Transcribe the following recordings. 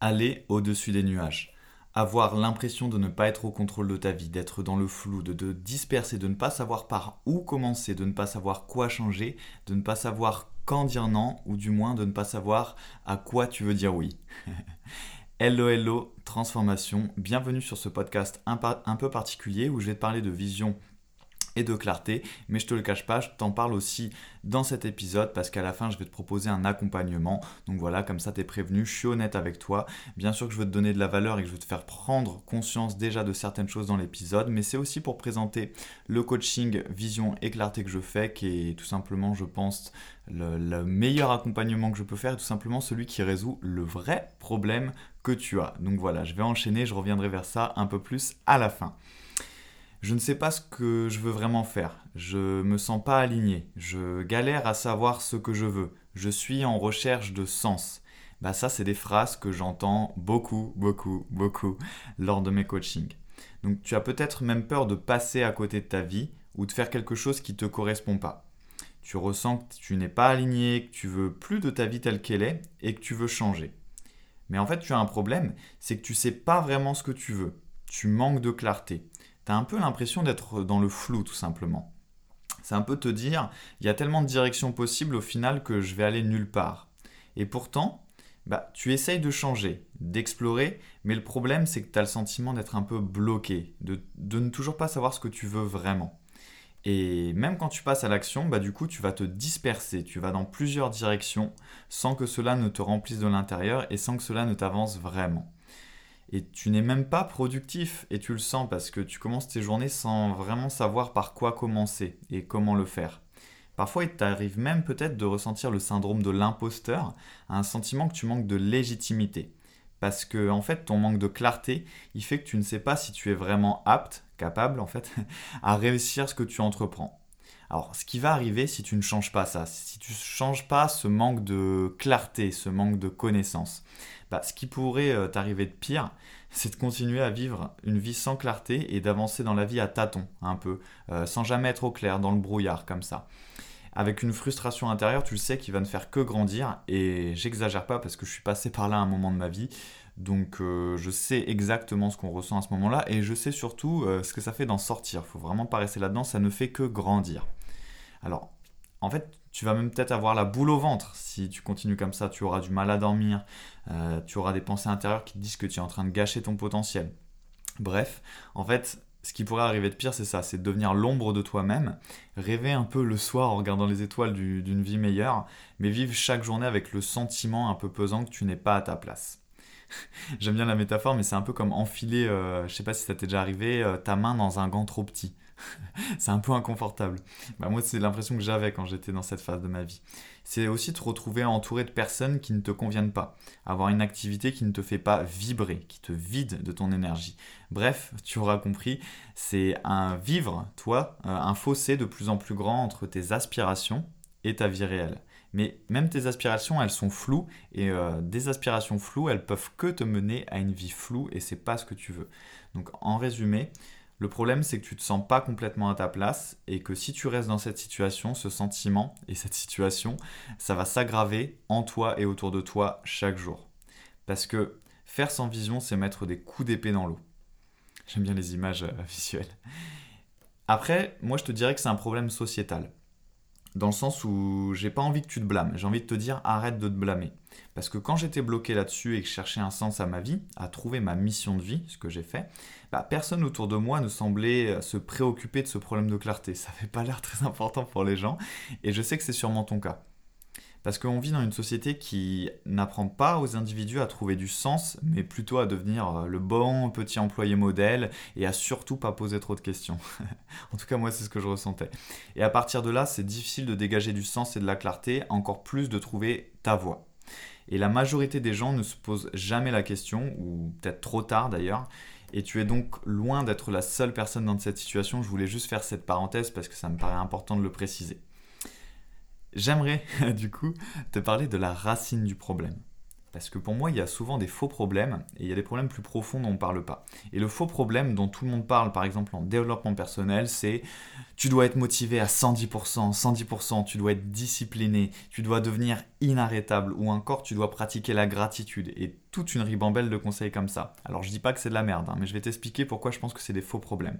aller au-dessus des nuages. Avoir l'impression de ne pas être au contrôle de ta vie, d'être dans le flou, de te disperser, de ne pas savoir par où commencer, de ne pas savoir quoi changer, de ne pas savoir quand dire non, ou du moins de ne pas savoir à quoi tu veux dire oui. hello hello, transformation, bienvenue sur ce podcast un, peu particulier où je vais te parler de vision et de clarté. Mais je te le cache pas, je t'en parle aussi dans cet épisode parce qu'à la fin, je vais te proposer un accompagnement. Donc voilà, comme ça, tu es prévenu, je suis honnête avec toi. Bien sûr que je veux te donner de la valeur et que je veux te faire prendre conscience déjà de certaines choses dans l'épisode, mais c'est aussi pour présenter le coaching vision et clarté que je fais, qui est tout simplement, je pense, le, le meilleur accompagnement que je peux faire et tout simplement celui qui résout le vrai problème que tu as. Donc voilà, je vais enchaîner, je reviendrai vers ça un peu plus à la fin je ne sais pas ce que je veux vraiment faire. Je me sens pas aligné. Je galère à savoir ce que je veux. Je suis en recherche de sens. Bah ça, c'est des phrases que j'entends beaucoup, beaucoup, beaucoup lors de mes coachings. Donc tu as peut-être même peur de passer à côté de ta vie ou de faire quelque chose qui ne te correspond pas. Tu ressens que tu n'es pas aligné, que tu veux plus de ta vie telle qu'elle est et que tu veux changer. Mais en fait, tu as un problème, c'est que tu sais pas vraiment ce que tu veux. Tu manques de clarté tu un peu l'impression d'être dans le flou tout simplement. C'est un peu te dire, il y a tellement de directions possibles au final que je vais aller nulle part. Et pourtant, bah, tu essayes de changer, d'explorer, mais le problème c'est que tu as le sentiment d'être un peu bloqué, de, ne toujours pas savoir ce que tu veux vraiment. Et même quand tu passes à l'action, bah, du coup tu vas te disperser, tu vas dans plusieurs directions sans que cela ne te remplisse de l'intérieur et sans que cela ne t'avance vraiment et tu n'es même pas productif et tu le sens parce que tu commences tes journées sans vraiment savoir par quoi commencer et comment le faire. Parfois, il t'arrive même peut-être de ressentir le syndrome de l'imposteur, un sentiment que tu manques de légitimité. Parce que, en fait, ton manque de clarté, il fait que tu ne sais pas si tu es vraiment apte, capable, en fait, à réussir ce que tu entreprends. Alors, ce qui va arriver si tu ne changes pas ça, si tu ne changes pas ce manque de clarté, ce manque de connaissance, bah, ce qui pourrait euh, t'arriver de pire, c'est de continuer à vivre une vie sans clarté et d'avancer dans la vie à tâtons, un peu, euh, sans jamais être au clair, dans le brouillard, comme ça. Avec une frustration intérieure, tu le sais, qui va ne faire que grandir, et j'exagère pas parce que je suis passé par là à un moment de ma vie, donc euh, je sais exactement ce qu'on ressent à ce moment-là, et je sais surtout ce que ça fait d'en sortir. Faut vraiment pas rester là-dedans, ça ne fait que grandir. Alors, en fait, tu vas même peut-être avoir la boule au ventre si tu continues comme ça. Tu auras du mal à dormir, euh, tu auras des pensées intérieures qui te disent que tu es en train de gâcher ton potentiel. Bref, en fait, ce qui pourrait arriver de pire, c'est ça, c'est de devenir l'ombre de toi-même, rêver un peu le soir en regardant les étoiles d'une vie meilleure, mais vivre chaque journée avec le sentiment un peu pesant que tu n'es pas à ta place. J'aime bien la métaphore, mais c'est un peu comme enfiler, euh, je sais pas si ça t'est déjà arrivé, euh, ta main dans un gant trop petit. c'est un peu inconfortable. Bah, moi, c'est l'impression que j'avais quand j'étais dans cette phase de ma vie. C'est aussi te retrouver entouré de personnes qui ne te conviennent pas. Avoir une activité qui ne te fait pas vibrer, qui te vide de ton énergie. Bref, tu auras compris, c'est un vivre, toi, euh, un fossé de plus en plus grand entre tes aspirations et ta vie réelle. Mais même tes aspirations, elles sont floues et euh, des aspirations floues, elles peuvent que te mener à une vie floue et c'est pas ce que tu veux. Donc en résumé, le problème, c'est que tu te sens pas complètement à ta place et que si tu restes dans cette situation, ce sentiment et cette situation, ça va s'aggraver en toi et autour de toi chaque jour. Parce que faire sans vision, c'est mettre des coups d'épée dans l'eau. J'aime bien les images euh, visuelles. Après, moi je te dirais que c'est un problème sociétal dans le sens où j'ai pas envie que tu te blâmes, j'ai envie de te dire arrête de te blâmer. Parce que quand j'étais bloqué là-dessus et que je cherchais un sens à ma vie, à trouver ma mission de vie, ce que j'ai fait, bah, personne autour de moi ne semblait euh, se préoccuper de ce problème de clarté. Ça n'avait pas l'air très important pour les gens, et je sais que c'est sûrement ton cas. Parce qu'on vit dans une société qui n'apprend pas aux individus à trouver du sens, mais plutôt à devenir euh, le bon petit employé modèle et à surtout pas poser trop de questions. en tout cas, moi, c'est ce que je ressentais. Et à partir de là, c'est difficile de dégager du sens et de la clarté, encore plus de trouver ta voie. Et la majorité des gens ne se posent jamais la question, ou peut-être trop tard d'ailleurs, et tu es donc loin d'être la seule personne dans cette situation. Je voulais juste faire cette parenthèse parce que ça me paraît important de le préciser. J'aimerais du coup te parler de la racine du problème. Parce que pour moi, il y a souvent des faux problèmes et il y a des problèmes plus profonds dont on ne parle pas. Et le faux problème dont tout le monde parle, par exemple en développement personnel, c'est tu dois être motivé à 110%, 110%, tu dois être discipliné, tu dois devenir inarrêtable ou encore tu dois pratiquer la gratitude et toute une ribambelle de conseils comme ça. Alors je dis pas que c'est de la merde, hein, mais je vais t'expliquer pourquoi je pense que c'est des faux problèmes.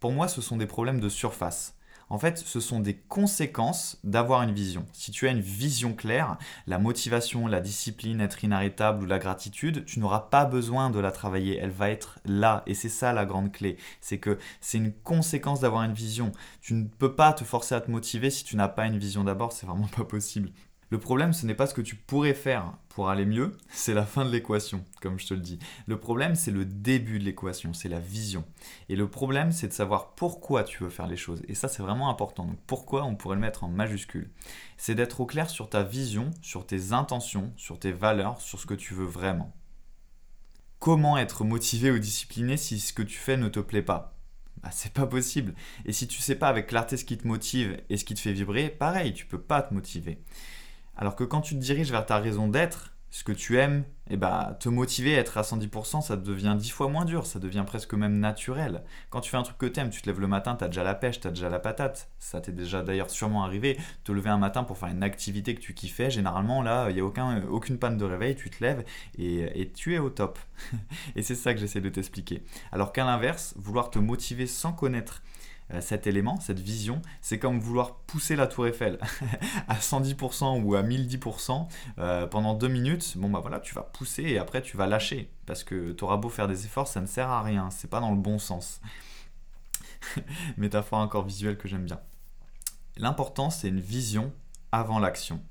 Pour moi, ce sont des problèmes de surface. En fait, ce sont des conséquences d'avoir une vision. Si tu as une vision claire, la motivation, la discipline, être inarrêtable ou la gratitude, tu n'auras pas besoin de la travailler. Elle va être là. Et c'est ça la grande clé. C'est que c'est une conséquence d'avoir une vision. Tu ne peux pas te forcer à te motiver si tu n'as pas une vision d'abord. C'est vraiment pas possible. Le problème, ce n'est pas ce que tu pourrais faire pour aller mieux, c'est la fin de l'équation, comme je te le dis. Le problème, c'est le début de l'équation, c'est la vision. Et le problème, c'est de savoir pourquoi tu veux faire les choses. Et ça, c'est vraiment important. Donc pourquoi, on pourrait le mettre en majuscule? C'est d'être au clair sur ta vision, sur tes intentions, sur tes valeurs, sur ce que tu veux vraiment. Comment être motivé ou discipliné si ce que tu fais ne te plaît pas? Bah, c'est pas possible. Et si tu sais pas avec clarté ce qui te motive et ce qui te fait vibrer, pareil, tu peux pas te motiver. Alors que quand tu te diriges vers ta raison d'être, ce que tu aimes, et eh bah, te motiver à être à 110%, ça devient dix fois moins dur, ça devient presque même naturel. Quand tu fais un truc que tu aimes, tu te lèves le matin, tu as déjà la pêche, tu as déjà la patate. Ça t'est déjà d'ailleurs sûrement arrivé. Te lever un matin pour faire une activité que tu kiffais, généralement là, il n'y a aucun, aucune panne de réveil, tu te lèves et, et tu es au top. et c'est ça que j'essaie de t'expliquer. Alors qu'à l'inverse, vouloir te motiver sans connaître cet élément, cette vision, c'est comme vouloir pousser la tour Eiffel à 110% ou à 1010% euh, pendant deux minutes. Bon bah voilà, tu vas pousser et après tu vas lâcher parce que tu auras beau faire des efforts, ça ne sert à rien, c'est pas dans le bon sens. Métaphore encore visuelle que j'aime bien. L'important c'est une vision avant l'action.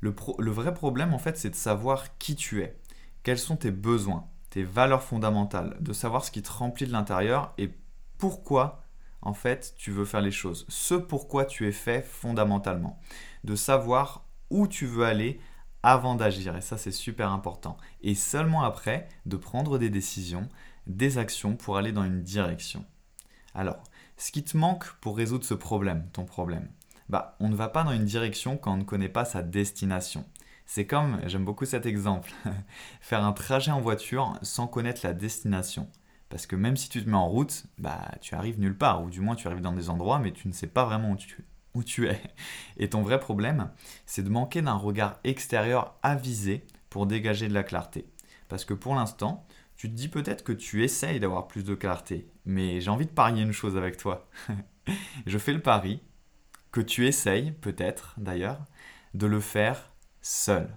Le, le vrai problème en fait c'est de savoir qui tu es, quels sont tes besoins, tes valeurs fondamentales, de savoir ce qui te remplit de l'intérieur et pourquoi en fait, tu veux faire les choses. Ce pourquoi tu es fait fondamentalement. De savoir où tu veux aller avant d'agir. Et ça, c'est super important. Et seulement après, de prendre des décisions, des actions pour aller dans une direction. Alors, ce qui te manque pour résoudre ce problème, ton problème, bah, on ne va pas dans une direction quand on ne connaît pas sa destination. C'est comme, j'aime beaucoup cet exemple, faire un trajet en voiture sans connaître la destination. Parce que même si tu te mets en route, bah, tu arrives nulle part, ou du moins tu arrives dans des endroits, mais tu ne sais pas vraiment où tu, où tu es. Et ton vrai problème, c'est de manquer d'un regard extérieur avisé pour dégager de la clarté. Parce que pour l'instant, tu te dis peut-être que tu essayes d'avoir plus de clarté, mais j'ai envie de parier une chose avec toi. Je fais le pari que tu essayes, peut-être d'ailleurs, de le faire seul.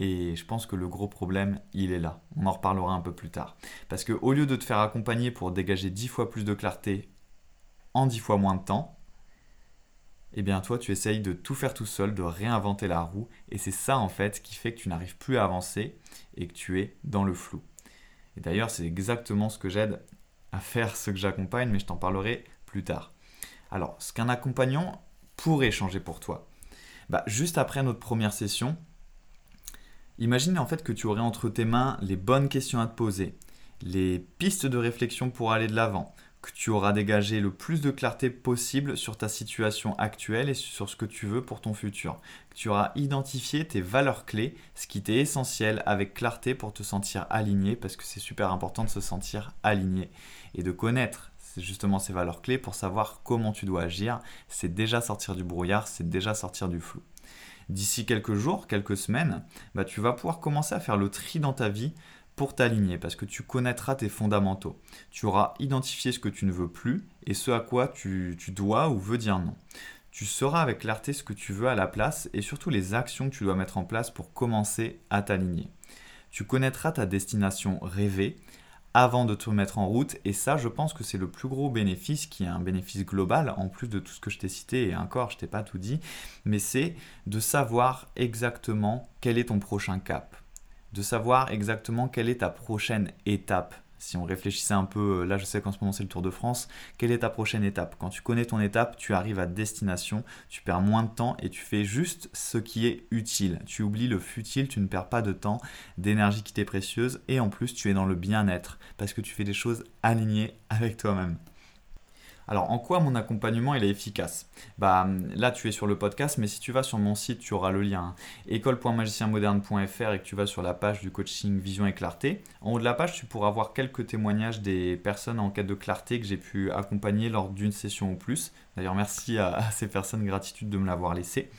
Et je pense que le gros problème, il est là. On en reparlera un peu plus tard. Parce que au lieu de te faire accompagner pour dégager 10 fois plus de clarté en 10 fois moins de temps, eh bien toi tu essayes de tout faire tout seul, de réinventer la roue, et c'est ça en fait qui fait que tu n'arrives plus à avancer et que tu es dans le flou. Et d'ailleurs c'est exactement ce que j'aide à faire ce que j'accompagne, mais je t'en parlerai plus tard. Alors, ce qu'un accompagnant pourrait changer pour toi. Bah, juste après notre première session, Imagine en fait que tu aurais entre tes mains les bonnes questions à te poser, les pistes de réflexion pour aller de l'avant, que tu auras dégagé le plus de clarté possible sur ta situation actuelle et sur ce que tu veux pour ton futur. Que tu auras identifié tes valeurs clés, ce qui t'est essentiel avec clarté pour te sentir aligné, parce que c'est super important de se sentir aligné et de connaître justement ces valeurs clés pour savoir comment tu dois agir. C'est déjà sortir du brouillard, c'est déjà sortir du flou d'ici quelques jours, quelques semaines, bah, tu vas pouvoir commencer à faire le tri dans ta vie pour t'aligner parce que tu connaîtras tes fondamentaux. Tu auras identifié ce que tu ne veux plus et ce à quoi tu, tu dois ou veux dire non. Tu sauras avec clarté ce que tu veux à la place et surtout les actions que tu dois mettre en place pour commencer à t'aligner. Tu connaîtras ta destination rêvée avant de te mettre en route. Et ça, je pense que c'est le plus gros bénéfice, qui est un bénéfice global, en plus de tout ce que je t'ai cité, et encore, je t'ai pas tout dit, mais c'est de savoir exactement quel est ton prochain cap, de savoir exactement quelle est ta prochaine étape si on réfléchissait un peu, euh, là je sais qu'en ce moment le Tour de France, quelle est ta prochaine étape? Quand tu connais ton étape, tu arrives à destination, tu perds moins de temps et tu fais juste ce qui est utile. Tu oublies le futile, tu ne perds pas de temps, d'énergie qui t'est précieuse et en plus tu es dans le bien-être parce que tu fais des choses alignées avec toi-même. Alors, en quoi mon accompagnement il est efficace? Bah là, tu es sur le podcast, mais si tu vas sur mon site, tu auras le lien hein. école.magicienmoderne.fr et que tu vas sur la page du coaching Vision et Clarté. En haut de la page, tu pourras voir quelques témoignages des personnes en quête de clarté que j'ai pu accompagner lors d'une session ou plus. D'ailleurs, merci à, à ces personnes, gratitude de me l'avoir laissé.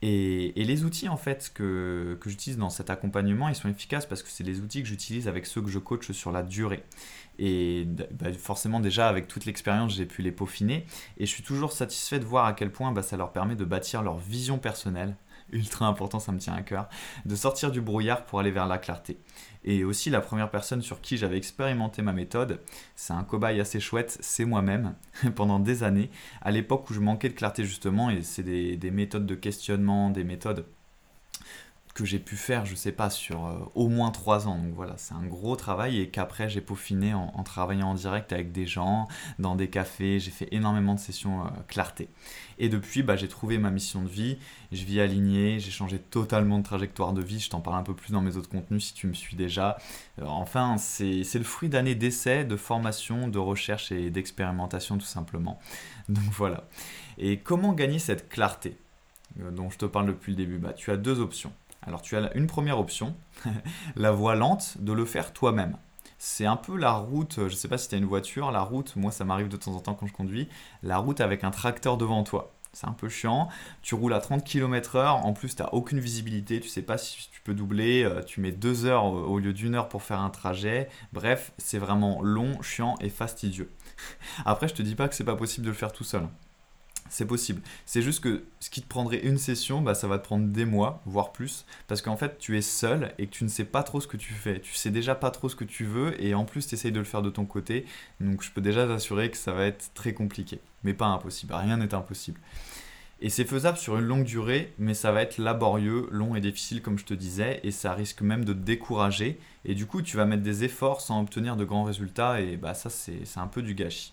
Et, les outils en fait que, que j'utilise dans cet accompagnement, ils sont efficaces parce que c'est les outils que j'utilise avec ceux que je coach sur la durée. Et bah, forcément déjà avec toute l'expérience, j'ai pu les peaufiner. Et je suis toujours satisfait de voir à quel point bah, ça leur permet de bâtir leur vision personnelle, ultra important, ça me tient à cœur, de sortir du brouillard pour aller vers la clarté. Et aussi la première personne sur qui j'avais expérimenté ma méthode, c'est un cobaye assez chouette, c'est moi-même, pendant des années, à l'époque où je manquais de clarté justement, et c'est des, des méthodes de questionnement, des méthodes que j'ai pu faire, je sais pas, sur euh, au moins trois ans. Donc voilà, c'est un gros travail et qu'après j'ai peaufiné en, travaillant en direct avec des gens, dans des cafés. J'ai fait énormément de sessions euh, clarté. Et depuis, bah, j'ai trouvé ma mission de vie. Je vis aligné, j'ai changé totalement de trajectoire de vie. Je t'en parle un peu plus dans mes autres contenus si tu me suis déjà. Euh, enfin, c'est le fruit d'années d'essais, de formation, de recherche et d'expérimentation tout simplement. Donc voilà. Et comment gagner cette clarté dont je te parle depuis le début? Bah, Tu as deux options. Alors tu as une première option, la voie lente, de le faire toi-même. C'est un peu la route, je ne sais pas si tu as une voiture, la route, moi ça m'arrive de temps en temps quand je conduis, la route avec un tracteur devant toi. C'est un peu chiant, tu roules à 30 km/h, en plus tu n'as aucune visibilité, tu sais pas si tu peux doubler, euh, tu mets deux heures au lieu d'une heure pour faire un trajet. Bref, c'est vraiment long, chiant et fastidieux. Après, je te dis pas que c'est pas possible de le faire tout seul. C'est possible. C'est juste que ce qui te prendrait une session, bah, ça va te prendre des mois, voire plus, parce qu'en fait, tu es seul et tu ne sais pas trop ce que tu fais. Tu sais déjà pas trop ce que tu veux et en plus, tu essayes de le faire de ton côté. Donc, je peux déjà t'assurer que ça va être très compliqué. Mais pas impossible. Rien n'est impossible. Et c'est faisable sur une longue durée, mais ça va être laborieux, long et difficile, comme je te disais, et ça risque même de te décourager. Et du coup, tu vas mettre des efforts sans obtenir de grands résultats, et bah, ça, c'est un peu du gâchis.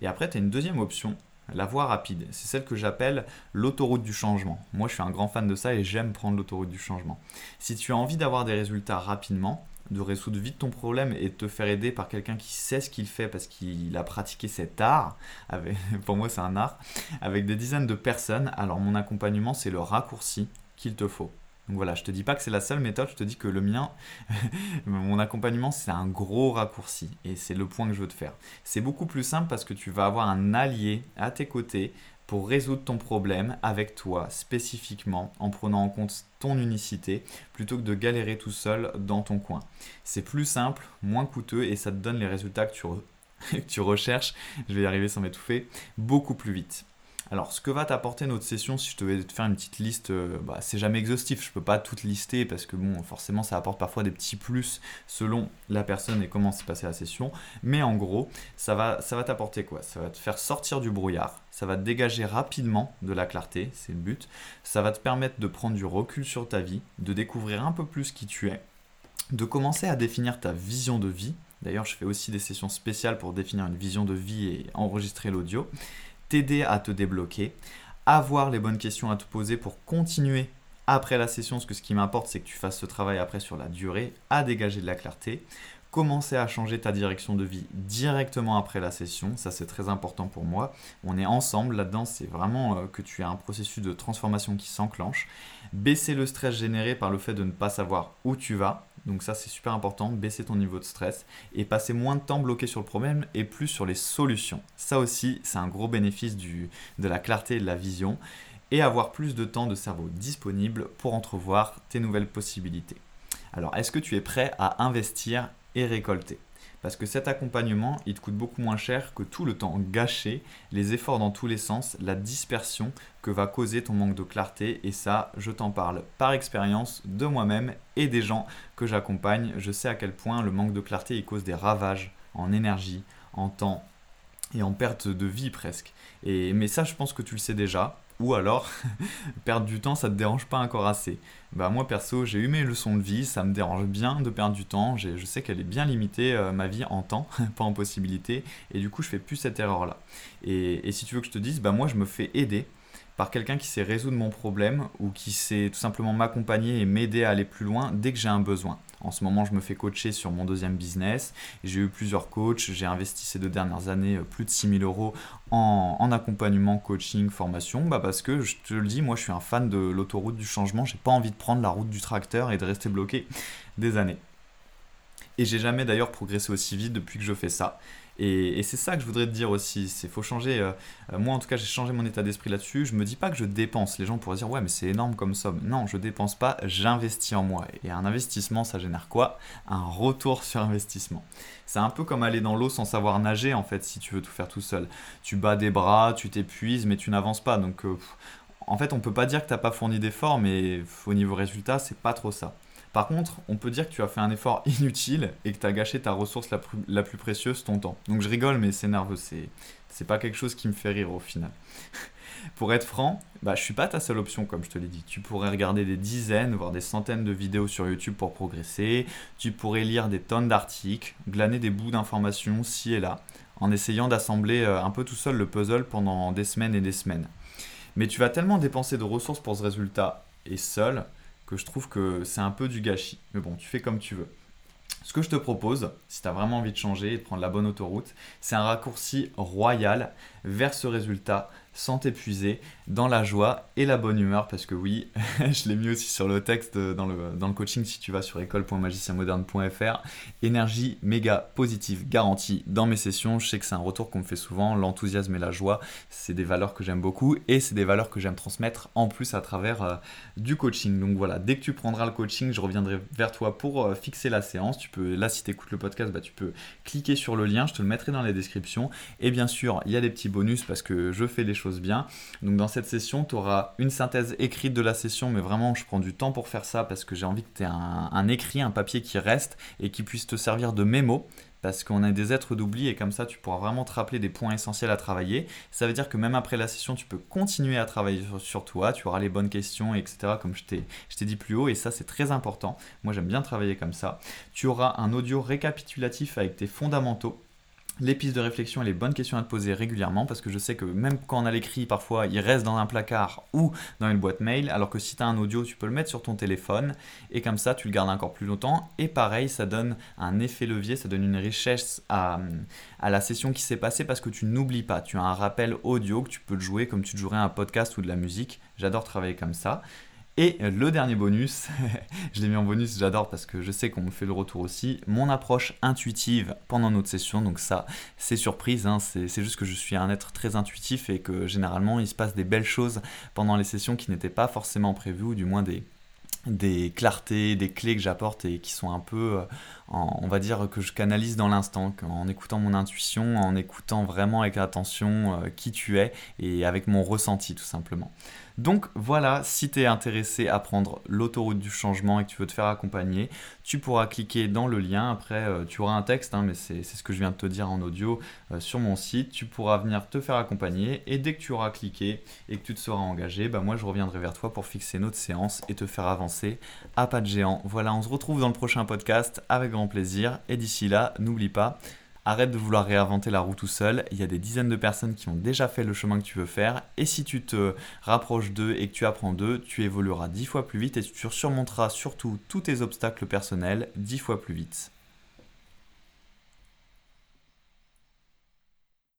Et après, tu as une deuxième option, la voie rapide, c'est celle que j'appelle l'autoroute du changement. Moi, je suis un grand fan de ça et j'aime prendre l'autoroute du changement. Si tu as envie d'avoir des résultats rapidement, de résoudre vite ton problème et de te faire aider par quelqu'un qui sait ce qu'il fait parce qu'il a pratiqué cet art, pour moi c'est un art, avec des dizaines de personnes, alors mon accompagnement c'est le raccourci qu'il te faut. Donc voilà, je te dis pas que c'est la seule méthode, je te dis que le mien, mon accompagnement, c'est un gros raccourci et c'est le point que je veux te faire. C'est beaucoup plus simple parce que tu vas avoir un allié à tes côtés pour résoudre ton problème avec toi spécifiquement en prenant en compte ton unicité plutôt que de galérer tout seul dans ton coin. C'est plus simple, moins coûteux et ça te donne les résultats que tu, que tu recherches, je vais y arriver sans m'étouffer, beaucoup plus vite. Alors, ce que va t'apporter notre session, si je devais te faire une petite liste, euh, bah, c'est jamais exhaustif, je peux pas tout lister parce que bon, forcément, ça apporte parfois des petits plus selon la personne et comment s'est passée la session. Mais en gros, ça va, ça va t'apporter quoi? Ça va te faire sortir du brouillard, ça va te dégager rapidement de la clarté, c'est le but. Ça va te permettre de prendre du recul sur ta vie, de découvrir un peu plus qui tu es, de commencer à définir ta vision de vie. D'ailleurs, je fais aussi des sessions spéciales pour définir une vision de vie et enregistrer l'audio t'aider à te débloquer, avoir les bonnes questions à te poser pour continuer après la session, parce que ce qui m'importe, c'est que tu fasses ce travail après sur la durée, à dégager de la clarté, commencer à changer ta direction de vie directement après la session, ça c'est très important pour moi. On est ensemble là-dedans, c'est vraiment euh, que tu as un processus de transformation qui s'enclenche. Baisser le stress généré par le fait de ne pas savoir où tu vas, donc ça c'est super important, baisser ton niveau de stress et passer moins de temps bloqué sur le problème et plus sur les solutions. Ça aussi c'est un gros bénéfice de la clarté et de la vision et avoir plus de temps de cerveau disponible pour entrevoir tes nouvelles possibilités. Alors est-ce que tu es prêt à investir et récolter? Parce que cet accompagnement, il te coûte beaucoup moins cher que tout le temps gâché, les efforts dans tous les sens, la dispersion que va causer ton manque de clarté. Et ça, je t'en parle par expérience de moi-même et des gens que j'accompagne. Je sais à quel point le manque de clarté, il cause des ravages en énergie, en temps et en perte de vie presque. Et, mais ça, je pense que tu le sais déjà. Ou alors, perdre du temps, ça te dérange pas encore assez. Bah moi perso, j'ai eu mes leçons de vie, ça me dérange bien de perdre du temps. Je sais qu'elle est bien limitée, euh, ma vie en temps, pas en possibilité. Et du coup, je fais plus cette erreur-là. Et, et, si tu veux que je te dise, bah moi, je me fais aider par quelqu'un qui sait résoudre mon problème ou qui sait tout simplement m'accompagner et m'aider à aller plus loin dès que j'ai un besoin. En ce moment, je me fais coacher sur mon deuxième business. J'ai eu plusieurs coachs. J'ai investi ces deux dernières années plus de 6000 euros en, en, accompagnement, coaching, formation. Bah parce que je te le dis, moi je suis un fan de l'autoroute du changement. J'ai pas envie de prendre la route du tracteur et de rester bloqué des années. Et j'ai jamais d'ailleurs progressé aussi vite depuis que je fais ça. Et, c'est ça que je voudrais te dire aussi, c'est faut changer. Euh, euh, moi en tout cas j'ai changé mon état d'esprit là-dessus. Je me dis pas que je dépense. Les gens pourraient dire ouais mais c'est énorme comme somme. Non, je dépense pas, j'investis en moi. Et un investissement ça génère quoi? Un retour sur investissement. C'est un peu comme aller dans l'eau sans savoir nager en fait si tu veux tout faire tout seul. Tu bats des bras, tu t'épuises mais tu n'avances pas. Donc euh, en fait on peut pas dire que tu n'as pas fourni d'efforts mais au niveau résultat c'est pas trop ça. Par contre, on peut dire que tu as fait un effort inutile et que tu as gâché ta ressource la plus, précieuse, ton temps. Donc je rigole, mais c'est nerveux, c'est, c'est pas quelque chose qui me fait rire au final. Pour être franc, bah, je suis pas ta seule option, comme je te l'ai dit. Tu pourrais regarder des dizaines, voire des centaines de vidéos sur YouTube pour progresser. Tu pourrais lire des tonnes d'articles, glaner des bouts d'informations ci et là, en essayant d'assembler euh, un peu tout seul le puzzle pendant des semaines et des semaines. Mais tu vas tellement dépenser de ressources pour ce résultat et seul que je trouve que c'est un peu du gâchis. Mais bon, tu fais comme tu veux. Ce que je te propose, si tu as vraiment envie de changer et de prendre la bonne autoroute, c'est un raccourci royal vers ce résultat sans t'épuiser, dans la joie et la bonne humeur, parce que oui, je l'ai mis aussi sur le texte dans le, dans le coaching si tu vas sur école.magicienmoderne.fr. Énergie méga positive garantie dans mes sessions. Je sais que c'est un retour qu'on me fait souvent, l'enthousiasme et la joie, c'est des valeurs que j'aime beaucoup et c'est des valeurs que j'aime transmettre en plus à travers euh, du coaching. Donc voilà, dès que tu prendras le coaching, je reviendrai vers toi pour euh, fixer la séance. Tu peux, là, si tu écoutes le podcast, bah, tu peux cliquer sur le lien, je te le mettrai dans la description. Et bien sûr, il y a des petits bonus parce que je fais des choses bien. Donc dans cette session, tu auras une synthèse écrite de la session, mais vraiment je prends du temps pour faire ça parce que j'ai envie que tu aies un, écrit, un papier qui reste et qui puisse te servir de mémo parce qu'on est des êtres d'oubli et comme ça tu pourras vraiment te rappeler des points essentiels à travailler. Ça veut dire que même après la session, tu peux continuer à travailler sur, toi, tu auras les bonnes questions, etc. comme je t'ai dit plus haut et ça c'est très important. Moi j'aime bien travailler comme ça. Tu auras un audio récapitulatif avec tes fondamentaux les pistes de réflexion et les bonnes questions à te poser régulièrement parce que je sais que même quand on a l'écrit, parfois il reste dans un placard ou dans une boîte mail, alors que si tu as un audio, tu peux le mettre sur ton téléphone et comme ça tu le gardes encore plus longtemps. Et pareil, ça donne un effet levier, ça donne une richesse à, à la session qui s'est passée parce que tu n'oublies pas. Tu as un rappel audio que tu peux jouer comme tu jouerais un podcast ou de la musique. J'adore travailler comme ça. Et le dernier bonus, je l'ai mis en bonus, j'adore parce que je sais qu'on me fait le retour aussi, mon approche intuitive pendant notre session. Donc ça, c'est surprise, hein, c'est juste que je suis un être très intuitif et que généralement il se passe des belles choses pendant les sessions qui n'étaient pas forcément prévues, ou du moins des, clartés, des clés que j'apporte et qui sont un peu, euh, on va dire, que je canalise dans l'instant, en écoutant mon intuition, en écoutant vraiment avec attention euh, qui tu es et avec mon ressenti tout simplement. Donc voilà, si tu es intéressé à prendre l'autoroute du changement et que tu veux te faire accompagner, tu pourras cliquer dans le lien. Après, euh, tu auras un texte, hein, mais c'est ce que je viens de te dire en audio euh, sur mon site. Tu pourras venir te faire accompagner et dès que tu auras cliqué et que tu te seras engagé, bah moi je reviendrai vers toi pour fixer notre séance et te faire avancer à pas de géant. Voilà, on se retrouve dans le prochain podcast avec grand plaisir et d'ici là, n'oublie pas, Arrête de vouloir réinventer la roue tout seul. Il y a des dizaines de personnes qui ont déjà fait le chemin que tu veux faire. Et si tu te rapproches d'eux et que tu apprends d'eux, tu évolueras dix fois plus vite et tu surmonteras surtout tous tes obstacles personnels dix fois plus vite.